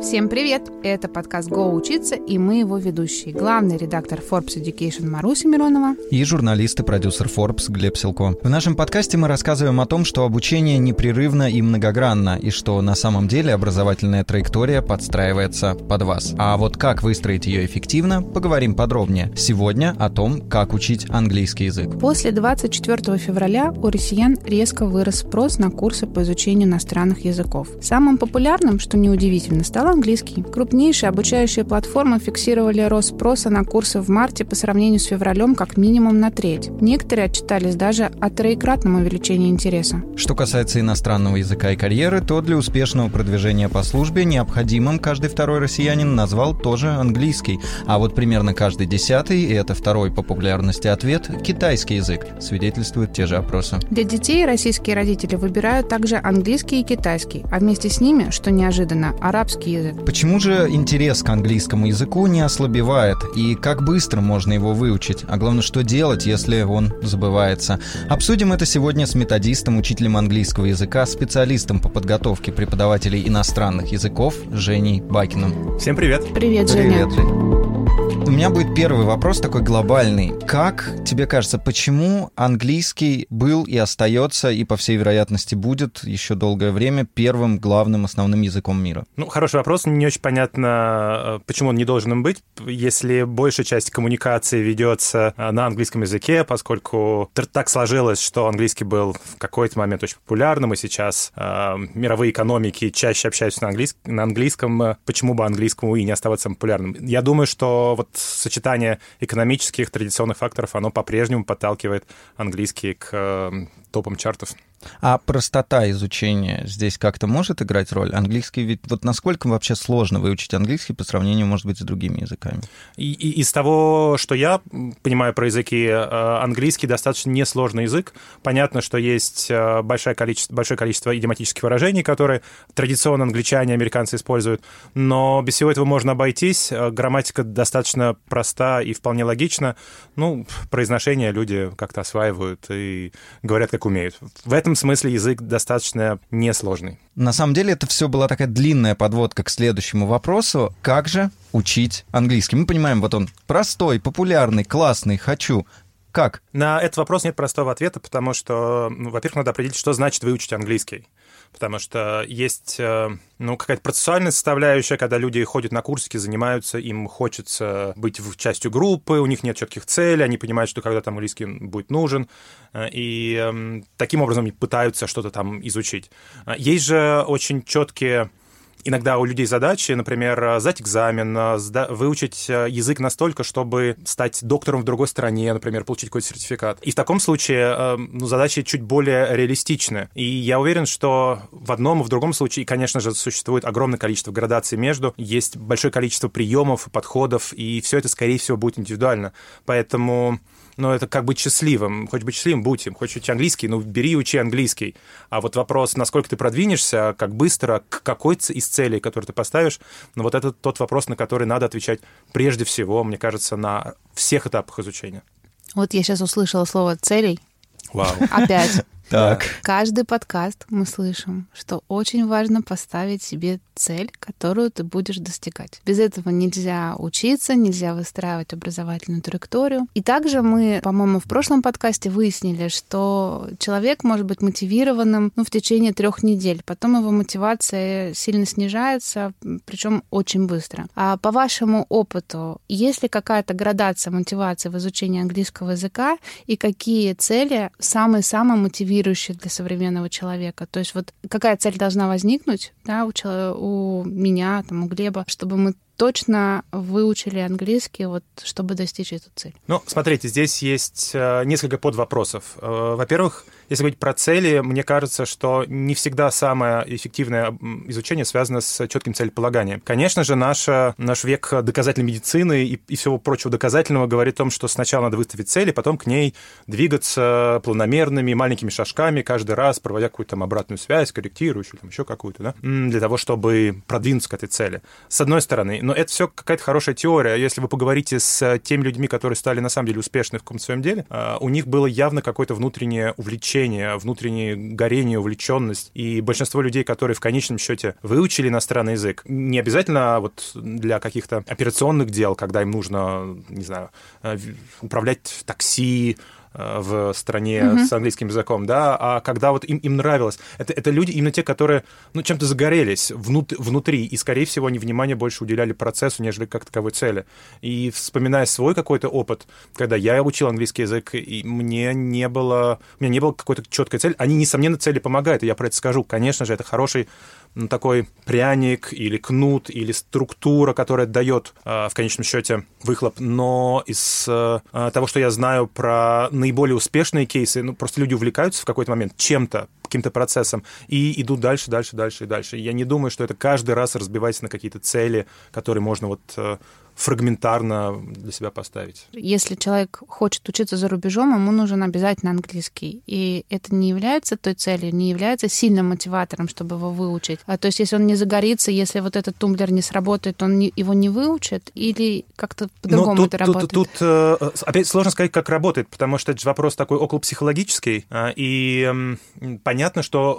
Всем привет! Это подкаст «Го учиться» и мы его ведущие. Главный редактор Forbes Education Маруся Миронова и журналист и продюсер Forbes Глеб Силко. В нашем подкасте мы рассказываем о том, что обучение непрерывно и многогранно, и что на самом деле образовательная траектория подстраивается под вас. А вот как выстроить ее эффективно, поговорим подробнее. Сегодня о том, как учить английский язык. После 24 февраля у россиян резко вырос спрос на курсы по изучению иностранных языков. Самым популярным, что неудивительно, английский. Крупнейшие обучающие платформы фиксировали рост спроса на курсы в марте по сравнению с февралем как минимум на треть. Некоторые отчитались даже о троекратном увеличении интереса. Что касается иностранного языка и карьеры, то для успешного продвижения по службе необходимым каждый второй россиянин назвал тоже английский. А вот примерно каждый десятый, и это второй по популярности ответ, китайский язык, свидетельствуют те же опросы. Для детей российские родители выбирают также английский и китайский, а вместе с ними, что неожиданно, арабский язык. Почему же интерес к английскому языку не ослабевает? И как быстро можно его выучить? А главное, что делать, если он забывается? Обсудим это сегодня с методистом, учителем английского языка, специалистом по подготовке преподавателей иностранных языков Женей Бакиным. Всем привет! Привет, Женя! Привет, Жень. У меня будет первый вопрос такой глобальный. Как тебе кажется, почему английский был и остается, и по всей вероятности будет еще долгое время первым главным основным языком мира? Ну, хороший вопрос. Не очень понятно, э, почему он не должен им быть, если большая часть коммуникации ведется э, на английском языке, поскольку так сложилось, что английский был в какой-то момент очень популярным, и сейчас э, мировые экономики чаще общаются на, английск... на английском. Почему бы английскому и не оставаться популярным? Я думаю, что вот сочетание экономических традиционных факторов, оно по-прежнему подталкивает английский к топам чартов. А простота изучения здесь как-то может играть роль? Английский ведь... Вот насколько вообще сложно выучить английский по сравнению, может быть, с другими языками? И, и, из того, что я понимаю про языки, э, английский достаточно несложный язык. Понятно, что есть э, большое количество, большое количество идиоматических выражений, которые традиционно англичане американцы используют, но без всего этого можно обойтись. Э, грамматика достаточно проста и вполне логична. Ну, произношение люди как-то осваивают и говорят, как умеют. В этом смысле язык достаточно несложный. На самом деле это все была такая длинная подводка к следующему вопросу. Как же учить английский? Мы понимаем, вот он простой, популярный, классный, хочу. Как? На этот вопрос нет простого ответа, потому что, ну, во-первых, надо определить, что значит выучить английский потому что есть э, ну, какая-то процессуальная составляющая, когда люди ходят на курсики, занимаются, им хочется быть в частью группы, у них нет четких целей, они понимают, что когда там английский будет нужен, э, и эм, таким образом пытаются что-то там изучить. Э, есть же очень четкие иногда у людей задачи, например, сдать экзамен, выучить э, язык настолько, чтобы стать доктором в другой стране, например, получить какой-то сертификат. И в таком случае э, ну, задачи чуть более реалистичны. И я уверен, что в одном и в другом случае, конечно же, существует огромное количество градаций между, есть большое количество приемов, подходов, и все это, скорее всего, будет индивидуально. Поэтому но это как быть счастливым. Хочешь быть счастливым, будь им. Хочешь учить английский, ну, бери и учи английский. А вот вопрос, насколько ты продвинешься, как быстро, к какой из целей, которые ты поставишь, ну, вот это тот вопрос, на который надо отвечать прежде всего, мне кажется, на всех этапах изучения. Вот я сейчас услышала слово «целей». Вау. Опять. Так. Каждый подкаст мы слышим, что очень важно поставить себе цель, которую ты будешь достигать. Без этого нельзя учиться, нельзя выстраивать образовательную траекторию. И также мы, по-моему, в прошлом подкасте выяснили, что человек может быть мотивированным ну, в течение трех недель. Потом его мотивация сильно снижается, причем очень быстро. А по вашему опыту, есть ли какая-то градация мотивации в изучении английского языка и какие цели самые-самые мотивирующие мотивирующее для современного человека. То есть вот какая цель должна возникнуть да, у, у меня, там, у Глеба, чтобы мы точно выучили английский, вот, чтобы достичь эту цель? Ну, смотрите, здесь есть э, несколько подвопросов. Э, во-первых, если говорить про цели, мне кажется, что не всегда самое эффективное изучение связано с четким целеполаганием. Конечно же, наша, наш век доказательной медицины и, и всего прочего доказательного говорит о том, что сначала надо выставить цели, потом к ней двигаться планомерными маленькими шажками, каждый раз проводя какую-то там обратную связь, корректирующую, там еще какую-то, да, для того, чтобы продвинуться к этой цели. С одной стороны. Но это все какая-то хорошая теория. Если вы поговорите с теми людьми, которые стали на самом деле успешны в каком-то своем деле, а, у них было явно какое-то внутреннее увлечение увлечение, внутреннее горение, увлеченность. И большинство людей, которые в конечном счете выучили иностранный язык, не обязательно вот для каких-то операционных дел, когда им нужно, не знаю, э, управлять такси, в стране mm-hmm. с английским языком, да, а когда вот им, им нравилось. Это, это люди именно те, которые, ну, чем-то загорелись внут, внутри, и, скорее всего, они внимание больше уделяли процессу, нежели как таковой цели. И вспоминая свой какой-то опыт, когда я учил английский язык, и мне не было, у меня не было какой-то четкой цели, они, несомненно, цели помогают, и я про это скажу. Конечно же, это хороший такой пряник или кнут или структура, которая дает э, в конечном счете выхлоп. Но из э, того, что я знаю про наиболее успешные кейсы, ну, просто люди увлекаются в какой-то момент чем-то, каким-то процессом и идут дальше, дальше, дальше и дальше. Я не думаю, что это каждый раз разбивается на какие-то цели, которые можно вот э, фрагментарно для себя поставить. Если человек хочет учиться за рубежом, ему нужен обязательно английский. И это не является той целью, не является сильным мотиватором, чтобы его выучить. А то есть, если он не загорится, если вот этот тумблер не сработает, он не, его не выучит или как-то по-другому тут, это работает? Тут, тут, э, опять сложно сказать, как работает, потому что это же вопрос такой около психологический. А, и понятно, что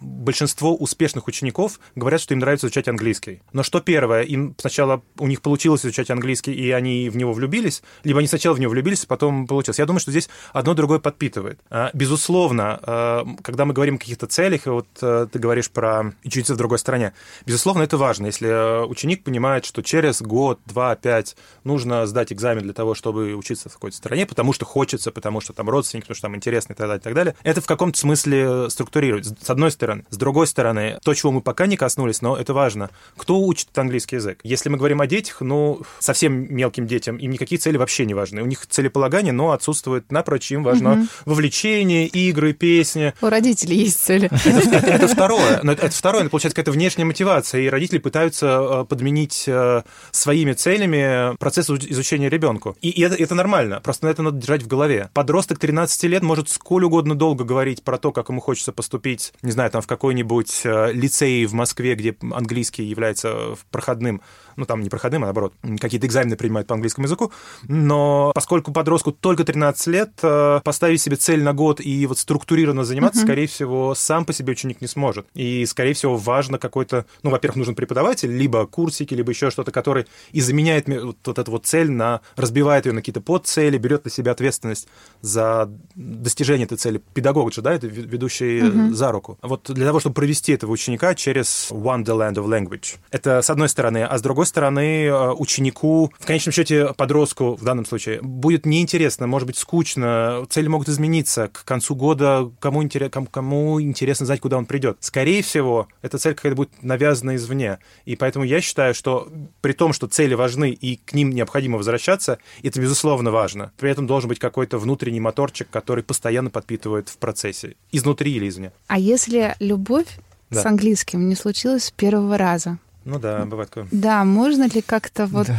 большинство успешных учеников говорят, что им нравится изучать английский. Но что первое? Им сначала у них получилось изучать английский, и они в него влюбились, либо они сначала в него влюбились, а потом получилось. Я думаю, что здесь одно другое подпитывает. А, безусловно, а, когда мы говорим о каких-то целях, и вот а, ты говоришь про учиться в другой стране, безусловно, это важно. Если ученик понимает, что через год, два, пять нужно сдать экзамен для того, чтобы учиться в какой-то стране, потому что хочется, потому что там родственник, потому что там интересно и так далее, и так далее, это в каком-то смысле структурирует. С одной стороны. С другой стороны, то, чего мы пока не коснулись, но это важно. Кто учит английский язык? Если мы говорим о детях, ну, совсем мелким детям, им никакие цели вообще не важны. У них целеполагание, но отсутствует напрочь, им важно угу. вовлечение, игры, песни. У родителей есть цели. Это, второе. Но это второе, это получается какая-то внешняя мотивация, и родители пытаются э, подменить э, своими целями процесс изучения ребенку. И это, это нормально, просто на это надо держать в голове. Подросток 13 лет может сколь угодно долго говорить про то, как ему хочется поступить, не знаю, там в какой-нибудь э, лицей в Москве, где английский является проходным ну, там не проходным, а наоборот, какие-то экзамены принимают по английскому языку, но поскольку подростку только 13 лет, э, поставить себе цель на год и вот структурированно заниматься, mm-hmm. скорее всего, сам по себе ученик не сможет. И, скорее всего, важно какой-то, ну, во-первых, нужен преподаватель, либо курсики, либо еще что-то, который и заменяет вот, вот эту вот цель на, разбивает ее на какие-то подцели, берет на себя ответственность за достижение этой цели. Педагог же, да, это ведущий mm-hmm. за руку. Вот для того, чтобы провести этого ученика через Wonderland of Language. Это с одной стороны, а с другой стороны, э, ученику, в конечном счете подростку в данном случае, будет неинтересно, может быть, скучно, цели могут измениться. К концу года кому, интерес, кому интересно знать, куда он придет. Скорее всего, эта цель какая-то будет навязана извне. И поэтому я считаю, что при том, что цели важны и к ним необходимо возвращаться, это, безусловно, важно. При этом должен быть какой-то внутренний моторчик, который постоянно подпитывает в процессе, изнутри или извне. А если любовь да. с английским не случилась с первого раза? Ну да, бывает такое. Да, можно ли как-то вот да.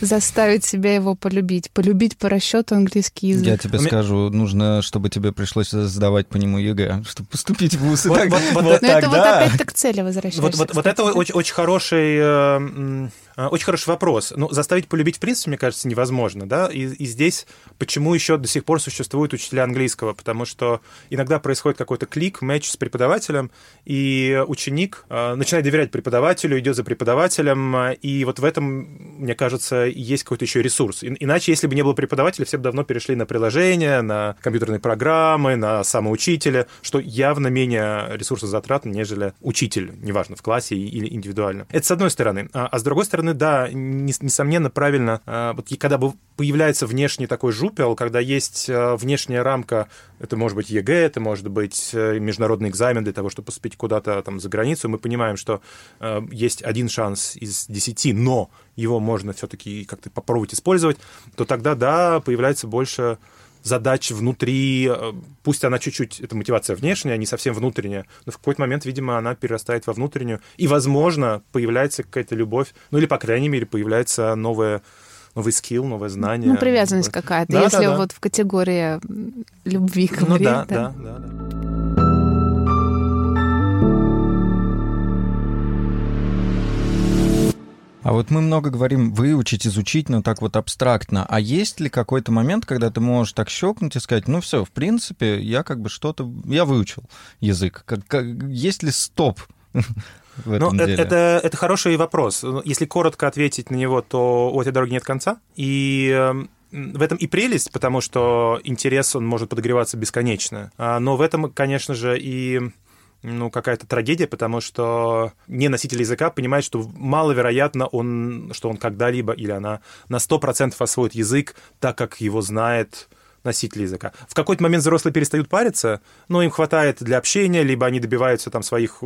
заставить себя его полюбить? Полюбить по расчету английский язык? Я тебе скажу, нужно, чтобы тебе пришлось сдавать по нему ЕГЭ, чтобы поступить в ВУЗ. Вот, так, вот, вот, вот, это вот опять к цели возвращаешься. Вот, вот, вот это очень, очень хороший э, а, очень хороший вопрос. Ну, заставить полюбить, в принципе, мне кажется, невозможно, да, и, и здесь почему еще до сих пор существуют учителя английского, потому что иногда происходит какой-то клик, матч с преподавателем, и ученик э, начинает доверять преподавателю, идет за преподавателем, и вот в этом, мне кажется, есть какой-то еще ресурс. Иначе, если бы не было преподавателя, все бы давно перешли на приложения, на компьютерные программы, на самоучителя, что явно менее ресурсозатратно, нежели учитель, неважно, в классе или индивидуально. Это с одной стороны. А, а с другой стороны, да, несомненно, правильно. А, вот когда появляется внешний такой жупел, когда есть а, внешняя рамка, это может быть ЕГЭ, это может быть э, международный экзамен для того, чтобы поступить куда-то там за границу, мы понимаем, что а, есть шанс из десяти, но его можно все-таки как-то попробовать использовать, то тогда, да, появляется больше задач внутри, э, пусть она чуть-чуть, это мотивация внешняя, не совсем внутренняя, но в какой-то момент, видимо, она перерастает во внутреннюю, и, возможно, появляется какая-то любовь, ну или, по крайней мере, появляется новая новый скилл, новое знание. Ну, привязанность какая-то, да, если да, да. вот в категории любви говорить. Ну да, да, да. да, да. А вот мы много говорим выучить, изучить, но так вот абстрактно. А есть ли какой-то момент, когда ты можешь так щелкнуть и сказать, ну все, в принципе, я как бы что-то, я выучил язык. Как, как, есть ли стоп в этом ну, деле? Это, это хороший вопрос. Если коротко ответить на него, то у этой дороги нет конца. И эм, в этом и прелесть, потому что интерес, он может подогреваться бесконечно. А, но в этом, конечно же, и ну, какая-то трагедия, потому что не носитель языка понимает, что маловероятно он, что он когда-либо или она на 100% освоит язык так, как его знает носитель языка. В какой-то момент взрослые перестают париться, но им хватает для общения, либо они добиваются там своих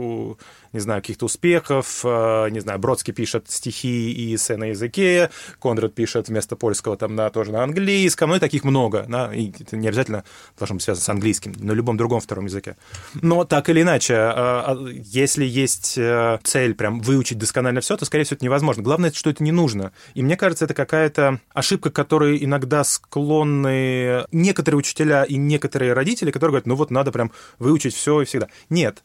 не знаю, каких-то успехов, э, не знаю, Бродский пишет стихи и эссе на языке, Конрад пишет вместо польского там на, тоже на английском, ну и таких много, да, и это не обязательно должно быть связано с английским, на любом другом втором языке. Но так или иначе, э, а, если есть э, цель прям выучить досконально все, то, скорее всего, это невозможно. Главное, что это не нужно. И мне кажется, это какая-то ошибка, которой иногда склонны некоторые учителя и некоторые родители, которые говорят, ну вот надо прям выучить все и всегда. Нет.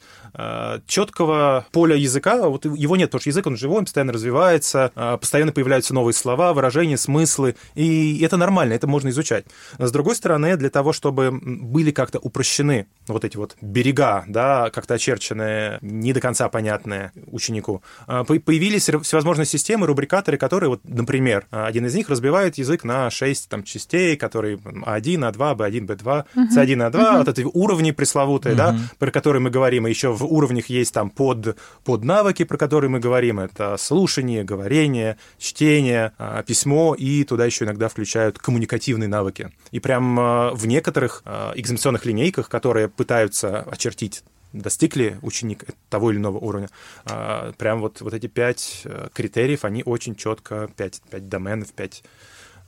Четкого поля языка, вот его нет, потому что язык, он живой, он постоянно развивается, а, постоянно появляются новые слова, выражения, смыслы, и это нормально, это можно изучать. С другой стороны, для того, чтобы были как-то упрощены вот эти вот берега, да, как-то очерченные, не до конца понятные ученику, а, появились всевозможные системы, рубрикаторы, которые, вот, например, один из них разбивает язык на 6 там, частей, которые А1, А2, Б1, Б2, С1, А2, вот эти уровни пресловутые, да, про которые мы говорим, и еще в уровнях есть там под под, навыки, про которые мы говорим. Это слушание, говорение, чтение, а, письмо, и туда еще иногда включают коммуникативные навыки. И прям а, в некоторых а, экзаменационных линейках, которые пытаются очертить достиг ли ученик того или иного уровня. Прям вот, вот эти пять э, критериев, они очень четко, пять, пять доменов, пять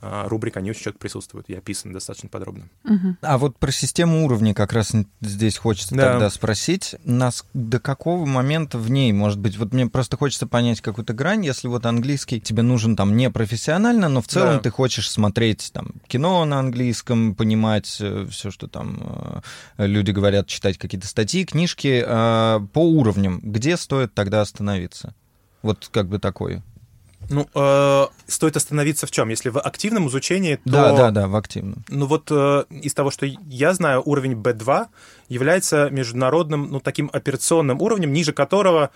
а, рубрик, они очень четко присутствуют и описаны достаточно подробно. Угу. А вот про систему уровней как раз здесь хочется да. тогда спросить. Нас до какого момента в ней, может быть, вот мне просто хочется понять какую-то грань, если вот английский тебе нужен там не профессионально, но в целом да. ты хочешь смотреть там кино на английском, понимать э, все, что там э, люди говорят, читать какие-то статьи, книжки э, по уровням, где стоит тогда остановиться? Вот как бы такой ну, э, стоит остановиться в чем? Если в активном изучении, то... Да, да, да, в активном. Ну вот э, из того, что я знаю, уровень B2 является международным, ну, таким операционным уровнем, ниже которого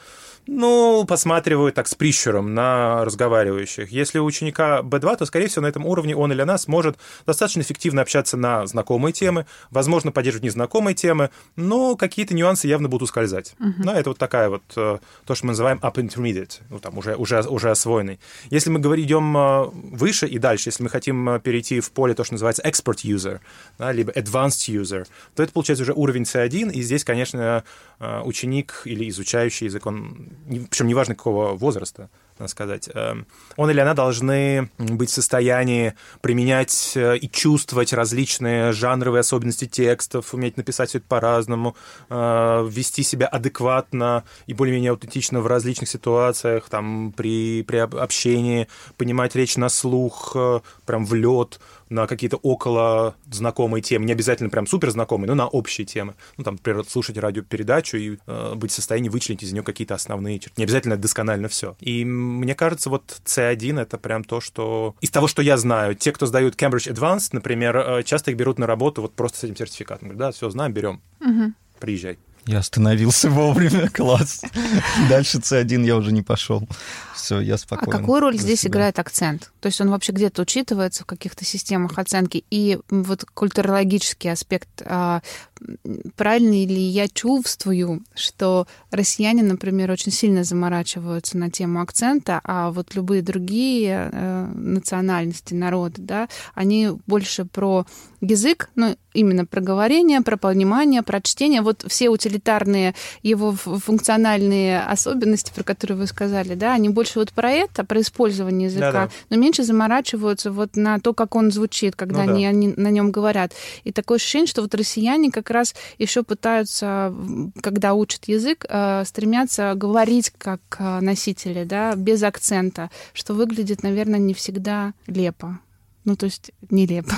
ну, посматривают так с прищуром на разговаривающих. Если у ученика B2, то, скорее всего, на этом уровне он или она сможет достаточно эффективно общаться на знакомые темы, возможно, поддерживать незнакомые темы, но какие-то нюансы явно будут ускользать. Uh-huh. Да, это вот такая вот э, то, что мы называем up intermediate, ну, там, уже, уже, уже освоенный. Если мы говорим, идем э, выше и дальше, если мы хотим э, перейти в поле то, что называется expert user, да, либо advanced user, то это получается уже уровень C1, и здесь, конечно, ученик или изучающий язык, он причем неважно какого возраста, сказать, эм, он или она должны быть в состоянии применять э, и чувствовать различные жанровые особенности текстов, уметь написать все это по-разному, э, вести себя адекватно и более-менее аутентично в различных ситуациях, там, при, при общении, понимать речь на слух, э, прям в лед, на какие-то около знакомые темы, не обязательно прям супер знакомые, но на общие темы. Ну, там, например, слушать радиопередачу и э, быть в состоянии вычленить из нее какие-то основные черты. Не обязательно досконально все. И мне кажется, вот C1 — это прям то, что... Из того, что я знаю, те, кто сдают Cambridge Advanced, например, э, часто их берут на работу вот просто с этим сертификатом. Говорят, да, все, знаем, берем. Угу. Приезжай. Я остановился вовремя, класс. Дальше C1 я уже не пошел. Все, я спокоен. А какую роль здесь себя. играет акцент? То есть он вообще где-то учитывается в каких-то системах оценки? И вот культурологический аспект, а, правильно ли я чувствую, что россияне, например, очень сильно заморачиваются на тему акцента, а вот любые другие э, национальности, народы, да, они больше про язык, ну, именно про говорение, про понимание, про чтение, вот все утилитарные его функциональные особенности, про которые вы сказали, да, они больше вот про это, про использование языка, Да-да. но меньше заморачиваются вот на то, как он звучит, когда ну, они, да. они на нем говорят. И такое ощущение, что вот россияне как раз еще пытаются, когда учат язык, э, стремятся говорить как э, носители, да, без акцента, что выглядит, наверное, не всегда лепо. Ну, то есть нелепо.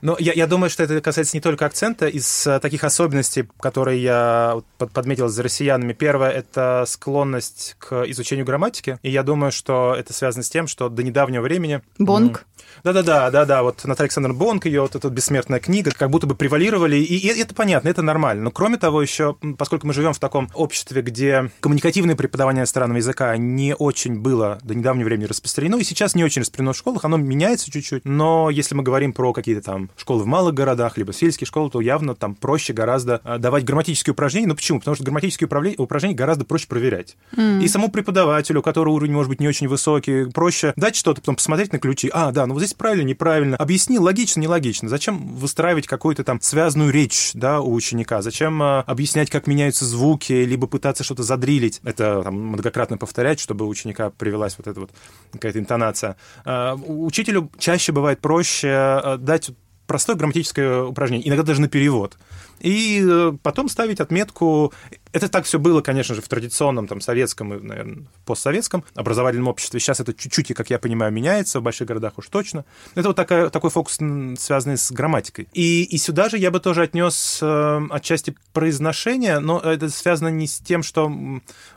Но я, я думаю, что это касается не только акцента. Из э, таких особенностей, которые я подметил за россиянами, первое — это склонность к изучению грамматики. И я думаю, что это связано с тем, что до недавнего времени... Бонг. Да-да-да, да-да, вот Наталья Александровна Бонг, ее вот эта бессмертная книга, как будто бы превалировали, и, это понятно, это нормально. Но кроме того, еще, поскольку мы живем в таком обществе, где коммуникативное преподавание иностранного языка не очень было до недавнего времени распространено, и сейчас не очень распространено в школах, оно меняется чуть-чуть, но если мы говорим про какие-то там школы в малых городах, либо сельские школы, то явно там проще гораздо а, давать грамматические упражнения. Ну почему? Потому что грамматические упражнения гораздо проще проверять. Mm. И самому преподавателю, у которого уровень может быть не очень высокий, проще дать что-то, потом посмотреть на ключи. А, да, ну вот здесь правильно, неправильно. Объясни, логично, нелогично. Зачем выстраивать какую-то там связанную речь да, у ученика? Зачем а, объяснять, как меняются звуки, либо пытаться что-то задрилить? Это там, многократно повторять, чтобы у ученика привелась вот эта вот какая-то интонация. А, учителю чаще бывает проще а, дать простое грамматическое упражнение, иногда даже на перевод. И э, потом ставить отметку. Это так все было, конечно же, в традиционном там, советском и, наверное, постсоветском образовательном обществе. Сейчас это чуть-чуть, как я понимаю, меняется, в больших городах уж точно. Это вот такая, такой фокус, связанный с грамматикой. И, и сюда же я бы тоже отнес э, отчасти произношение, но это связано не с тем, что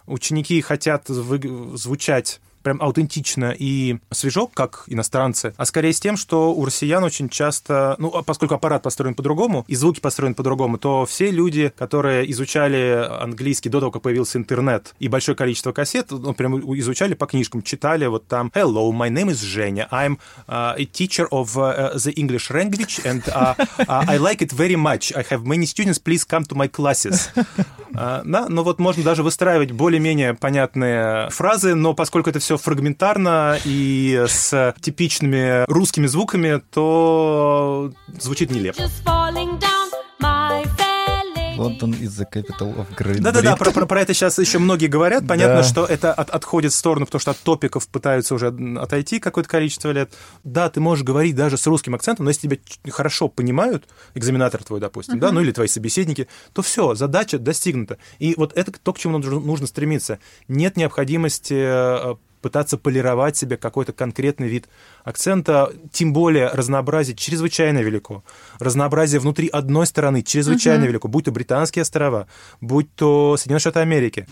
ученики хотят вы, звучать прям аутентично и свежо, как иностранцы, а скорее с тем, что у россиян очень часто, ну, а поскольку аппарат построен по-другому, и звуки построены по-другому, то все люди, которые изучали английский до того, как появился интернет, и большое количество кассет, ну, прям изучали по книжкам, читали вот там «Hello, my name is Женя, I'm uh, a teacher of uh, the English language, and uh, uh, I like it very much. I have many students, please come to my classes». Uh, да, ну вот можно даже выстраивать более-менее понятные фразы, но поскольку это все все фрагментарно и с типичными русскими звуками, то звучит нелепо. Лондон is the capital of Great Да-да-да, про, про, про это сейчас еще многие говорят. Понятно, да. что это от, отходит в сторону, потому что от топиков пытаются уже отойти какое-то количество лет. Да, ты можешь говорить даже с русским акцентом, но если тебя хорошо понимают, экзаменатор твой, допустим, uh-huh. да, ну или твои собеседники, то все, задача достигнута. И вот это то, к чему нужно стремиться. Нет необходимости э, пытаться полировать себе какой-то конкретный вид акцента, тем более разнообразие чрезвычайно велико. Разнообразие внутри одной страны чрезвычайно uh-huh. велико, будь то британские острова, будь то Соединенные Штаты Америки.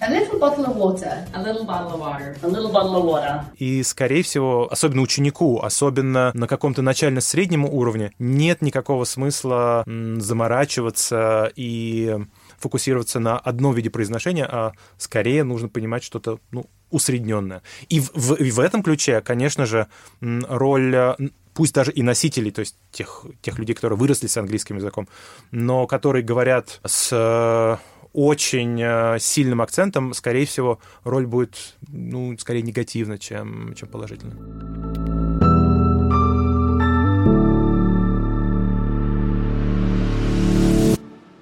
И, скорее всего, особенно ученику, особенно на каком-то начально-среднем уровне, нет никакого смысла заморачиваться и фокусироваться на одном виде произношения, а скорее нужно понимать что-то ну, усредненное. И в, в, в этом ключе, конечно же, роль э, пусть даже и носителей, то есть тех, тех людей, которые выросли с английским языком, но которые говорят с э, очень э, сильным акцентом, скорее всего, роль будет, ну, скорее негативна, чем, чем положительна.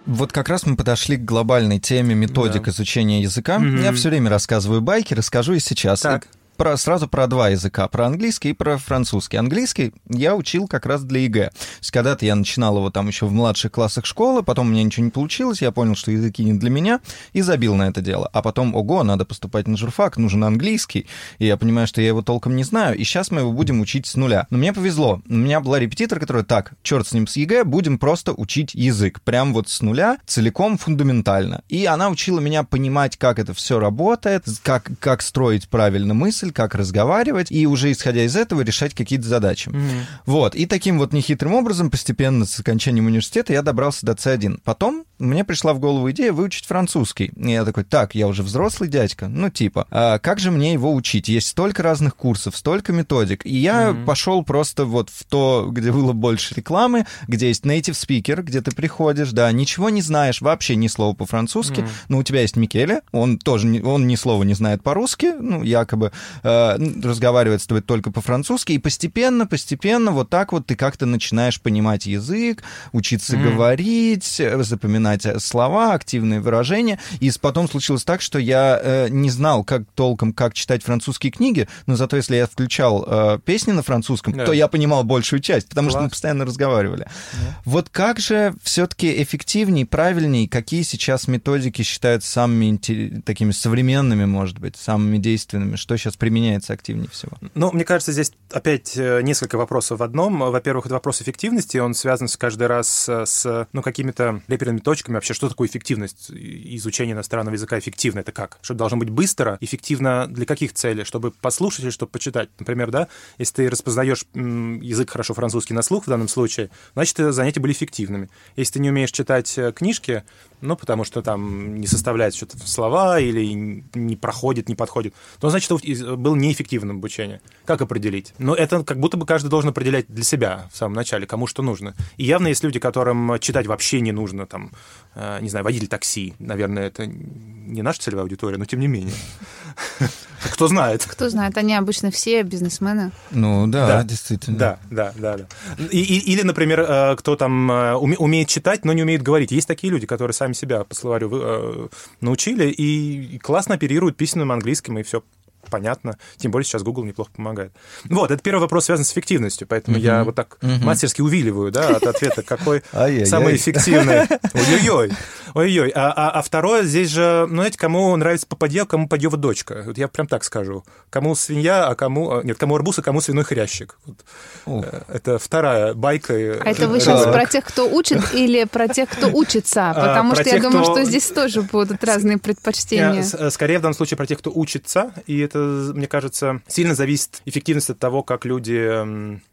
Вот как раз мы подошли к глобальной теме методик да. изучения языка. Угу. Я все время рассказываю байки, расскажу и сейчас. Так про, сразу про два языка, про английский и про французский. Английский я учил как раз для ЕГЭ. То есть когда-то я начинал его там еще в младших классах школы, потом у меня ничего не получилось, я понял, что языки не для меня, и забил на это дело. А потом, ого, надо поступать на журфак, нужен английский, и я понимаю, что я его толком не знаю, и сейчас мы его будем учить с нуля. Но мне повезло, у меня была репетитор, которая, так, черт с ним с ЕГЭ, будем просто учить язык, прям вот с нуля, целиком фундаментально. И она учила меня понимать, как это все работает, как, как строить правильно мысль, мысль, как разговаривать, и уже исходя из этого решать какие-то задачи. Mm-hmm. Вот. И таким вот нехитрым образом постепенно с окончанием университета я добрался до C1. Потом мне пришла в голову идея выучить французский. И я такой, так, я уже взрослый дядька, ну типа, а как же мне его учить? Есть столько разных курсов, столько методик. И я mm-hmm. пошел просто вот в то, где было больше рекламы, где есть native speaker, где ты приходишь, да, ничего не знаешь, вообще ни слова по-французски, mm-hmm. но у тебя есть Микеле, он тоже, он ни слова не знает по-русски, ну, якобы, э, разговаривает с тобой только по-французски, и постепенно, постепенно вот так вот ты как-то начинаешь понимать язык, учиться mm-hmm. говорить, запоминать запоминать э, слова, активные выражения. И потом случилось так, что я э, не знал как толком, как читать французские книги, но зато если я включал э, песни на французском, да. то я понимал большую часть, потому Класс. что мы постоянно разговаривали. Да. Вот как же все-таки эффективней, правильней, какие сейчас методики считаются самыми такими современными, может быть, самыми действенными? Что сейчас применяется активнее всего? Ну, мне кажется, здесь опять э, несколько вопросов в одном. Во-первых, это вопрос эффективности, он связан с каждый раз с ну, какими-то реперными точками. Вообще, что такое эффективность изучения иностранного языка? Эффективно это как? Что должно быть быстро? Эффективно для каких целей? Чтобы послушать или чтобы почитать? Например, да, если ты распознаешь язык хорошо французский на слух в данном случае, значит, занятия были эффективными. Если ты не умеешь читать э, книжки, ну, потому что там не составляет что-то слова или не проходит, не подходит, то, значит, был неэффективным обучение. Как определить? Но это как будто бы каждый должен определять для себя в самом начале, кому что нужно. И явно есть люди, которым читать вообще не нужно, там, не знаю, водитель такси, наверное, это не наша целевая аудитория, но тем не менее. Кто знает. Кто знает, они обычно все бизнесмены. Ну да, да. действительно. Да, да, да. да. И, и, или, например, э, кто там э, умеет читать, но не умеет говорить. Есть такие люди, которые сами себя по словарю э, научили и классно оперируют письменным английским, и все понятно. Тем более сейчас Google неплохо помогает. Вот, это первый вопрос связан с эффективностью, поэтому uh-huh. я вот так uh-huh. мастерски увиливаю, да, от ответа, какой самый эффективный. Ой-ой-ой. Ой-ой. А, а, а второе, здесь же, ну, знаете, кому нравится попадье, кому подъева дочка. Вот я прям так скажу. Кому свинья, а кому... А, нет, кому арбуз, а кому свиной хрящик. Uh. Это вторая байка. А это вы сейчас про тех, кто учит, или про тех, кто учится? Потому что я думаю, что здесь тоже будут разные предпочтения. Скорее, в данном случае, про тех, кто учится, и это это, мне кажется, сильно зависит эффективность от того, как люди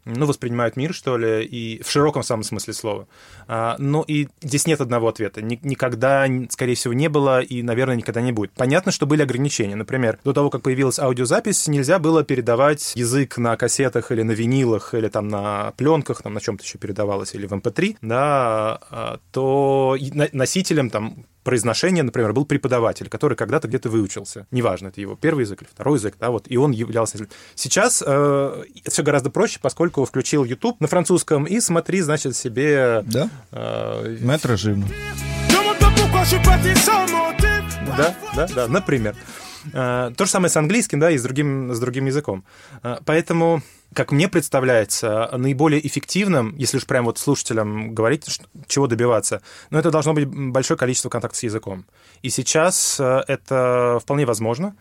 ну, воспринимают мир, что ли, и в широком самом смысле слова. А, ну и здесь нет одного ответа. Никогда, скорее всего, не было и, наверное, никогда не будет. Понятно, что были ограничения. Например, до того, как появилась аудиозапись, нельзя было передавать язык на кассетах или на винилах, или там на пленках, там на чем-то еще передавалось, или в MP3, эм да, а, то носителем там произношения, например, был преподаватель, который когда-то где-то выучился. Неважно, это его первый язык или второй язык, да, вот, и он являлся... Сейчас э, все гораздо проще, поскольку включил YouTube на французском и смотри, значит, себе... Да, э, Мэтр Да, да, да, например. Э, то же самое с английским, да, и с другим, с другим языком. Э, поэтому как мне представляется, наиболее эффективным, если уж прям вот слушателям говорить, чего добиваться, но это должно быть большое количество контактов с языком. И сейчас э, это вполне возможно.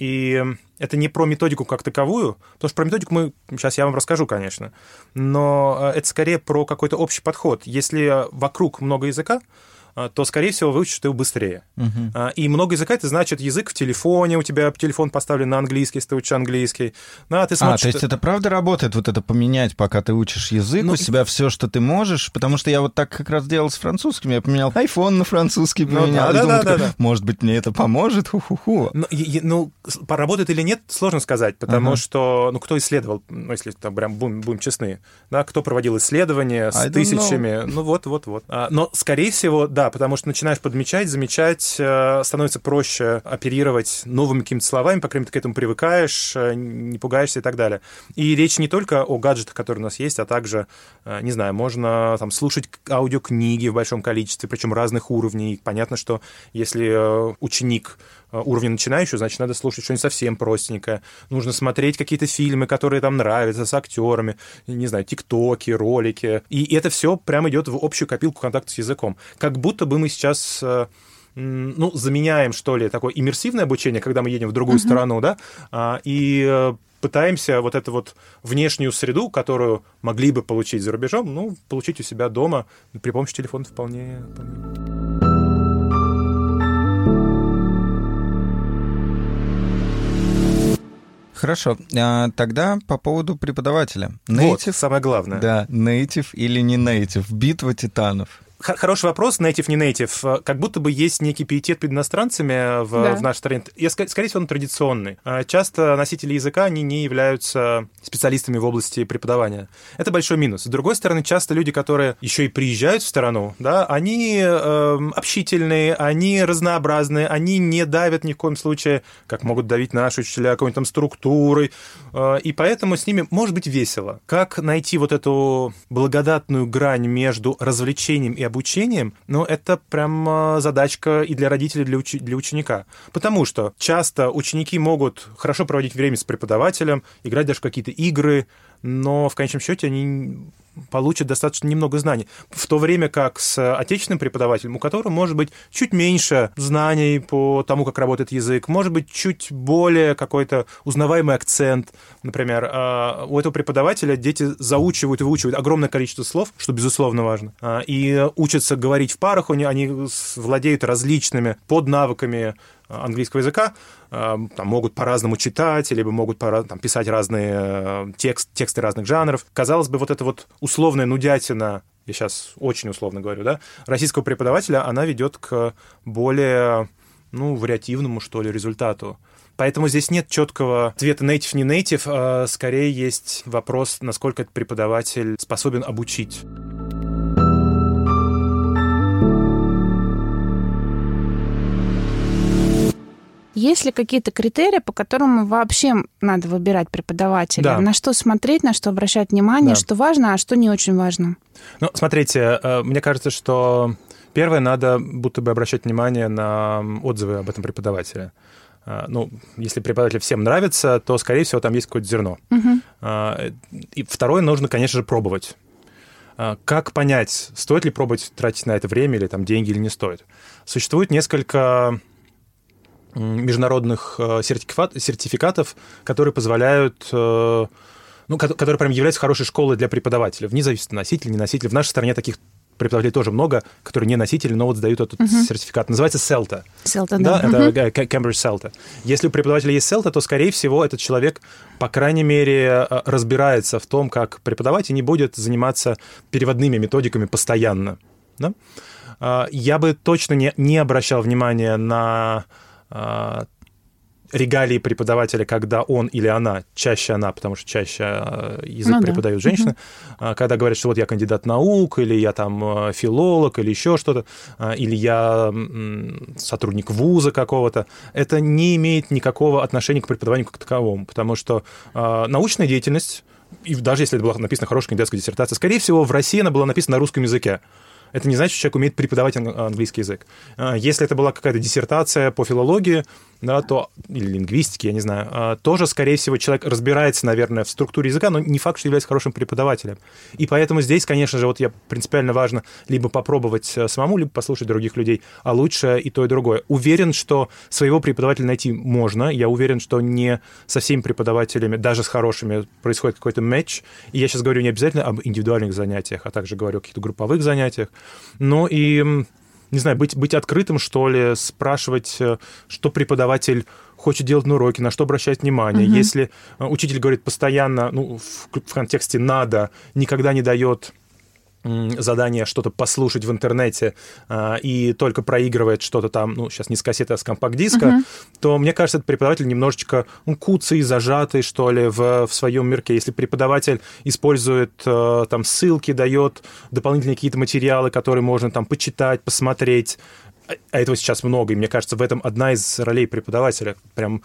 И это не про методику как таковую, потому что про методику мы сейчас я вам расскажу, конечно, но это скорее про какой-то общий подход. Если вокруг много языка, то, скорее всего, выучишь ты его быстрее. Uh-huh. И много языка это значит язык в телефоне, у тебя телефон поставлен на английский, если ты учишь английский. Да, ты смотришь, а, то есть это правда работает, вот это поменять, пока ты учишь язык, ну, у себя все, что ты можешь? Потому что я вот так как раз делал с французским, я поменял iPhone на французский, ну поменял. Ну, да, думал, да, да, да. Может быть, мне это поможет? Ху-ху-ху. Ну, и, ну, поработает или нет, сложно сказать, потому uh-huh. что, ну, кто исследовал, ну, если там прям будем, будем честны, да, кто проводил исследования с тысячами, know. ну, вот-вот-вот. А, но, скорее всего, да, потому что начинаешь подмечать, замечать, э, становится проще оперировать новыми какими-то словами, по крайней мере, ты к этому привыкаешь, э, не пугаешься и так далее. И речь не только о гаджетах, которые у нас есть, а также, э, не знаю, можно там слушать аудиокниги в большом количестве, причем разных уровней. Понятно, что если ученик уровня начинающего, значит, надо слушать что-нибудь совсем простенькое. Нужно смотреть какие-то фильмы, которые там нравятся, с актерами, не знаю, тиктоки, ролики. И это все прямо идет в общую копилку контакта с языком. Как будто бы мы сейчас э, ну, заменяем, что ли, такое иммерсивное обучение, когда мы едем в другую uh-huh. страну, да, а, и э, пытаемся вот эту вот внешнюю среду, которую могли бы получить за рубежом, ну, получить у себя дома при помощи телефона вполне... вполне. Хорошо. А, тогда по поводу преподавателя. Native, вот, самое главное. Да, native или не native. Битва титанов. Хороший вопрос, native, не native. Как будто бы есть некий пиетет перед иностранцами в, да. в нашей стране. Я, скорее всего, он традиционный. А часто носители языка, они не являются специалистами в области преподавания. Это большой минус. С другой стороны, часто люди, которые еще и приезжают в страну, да, они э, общительные, они разнообразные, они не давят ни в коем случае, как могут давить наши учителя, какой-нибудь там структурой. Э, и поэтому с ними может быть весело. Как найти вот эту благодатную грань между развлечением и обучением, но это прям задачка и для родителей, и для, уч- для ученика. Потому что часто ученики могут хорошо проводить время с преподавателем, играть даже в какие-то игры, но в конечном счете они получат достаточно немного знаний. В то время как с отечественным преподавателем, у которого может быть чуть меньше знаний по тому, как работает язык, может быть чуть более какой-то узнаваемый акцент. Например, а, у этого преподавателя дети заучивают и выучивают огромное количество слов, что безусловно важно, а, и учатся говорить в парах, они владеют различными поднавыками английского языка, там, могут по-разному читать, либо могут по там, писать разные текст, тексты разных жанров. Казалось бы, вот эта вот условная нудятина, я сейчас очень условно говорю, да, российского преподавателя, она ведет к более, ну, вариативному, что ли, результату. Поэтому здесь нет четкого ответа native, не native, а скорее есть вопрос, насколько этот преподаватель способен обучить. Есть ли какие-то критерии, по которым вообще надо выбирать преподавателя? Да. На что смотреть, на что обращать внимание, да. что важно, а что не очень важно? Ну, смотрите, э, мне кажется, что первое, надо будто бы обращать внимание на отзывы об этом преподавателе. Э, ну, если преподаватель всем нравится, то, скорее всего, там есть какое-то зерно. Угу. И второе, нужно, конечно же, пробовать. Как понять, стоит ли пробовать тратить на это время или там деньги или не стоит? Существует несколько международных э, сертификат, сертификатов, которые позволяют э, ну, которые прям являются хорошей школой для преподавателя, вне зависимости носитель, не носитель. В нашей стране таких преподавателей тоже много, которые не носители, но вот сдают этот uh-huh. сертификат. Называется CELTA. CELTA, да. да uh-huh. Это Cambridge CELTA. Если у преподавателя есть CELTA, то, скорее всего, этот человек, по крайней мере, э, разбирается в том, как преподавать, и не будет заниматься переводными методиками постоянно. Да? Я бы точно не, не обращал внимания на регалии преподавателя, когда он или она, чаще она, потому что чаще а, язык ну, преподают да. женщины, угу. когда говорят, что вот я кандидат наук, или я там филолог, или еще что-то, или я сотрудник вуза какого-то, это не имеет никакого отношения к преподаванию как таковому, потому что научная деятельность, и даже если это была написана хорошая кандидатская диссертация, скорее всего, в России она была написана на русском языке это не значит, что человек умеет преподавать английский язык. А, если это была какая-то диссертация по филологии, да, то, или лингвистике, я не знаю, а, тоже, скорее всего, человек разбирается, наверное, в структуре языка, но не факт, что является хорошим преподавателем. И поэтому здесь, конечно же, вот я принципиально важно либо попробовать э, самому, либо послушать других людей, а лучше и то, и другое. Уверен, что своего преподавателя найти можно. Я уверен, что не со всеми преподавателями, даже с хорошими, происходит какой-то матч. И я сейчас говорю не обязательно об индивидуальных занятиях, а также говорю о каких-то групповых занятиях. Но и не знаю, быть, быть открытым, что ли, спрашивать, э, что преподаватель хочет делать на уроке, на что обращать внимание. Угу. Если э, учитель говорит постоянно, ну, в, в контексте «надо», никогда не дает задание что-то послушать в интернете а, и только проигрывает что-то там, ну, сейчас не с кассеты, а с компакт-диска, uh-huh. то, мне кажется, этот преподаватель немножечко ну, куцый, зажатый, что ли, в, в своем мирке. Если преподаватель использует а, там ссылки, дает дополнительные какие-то материалы, которые можно там почитать, посмотреть, а, а этого сейчас много, и мне кажется, в этом одна из ролей преподавателя, прям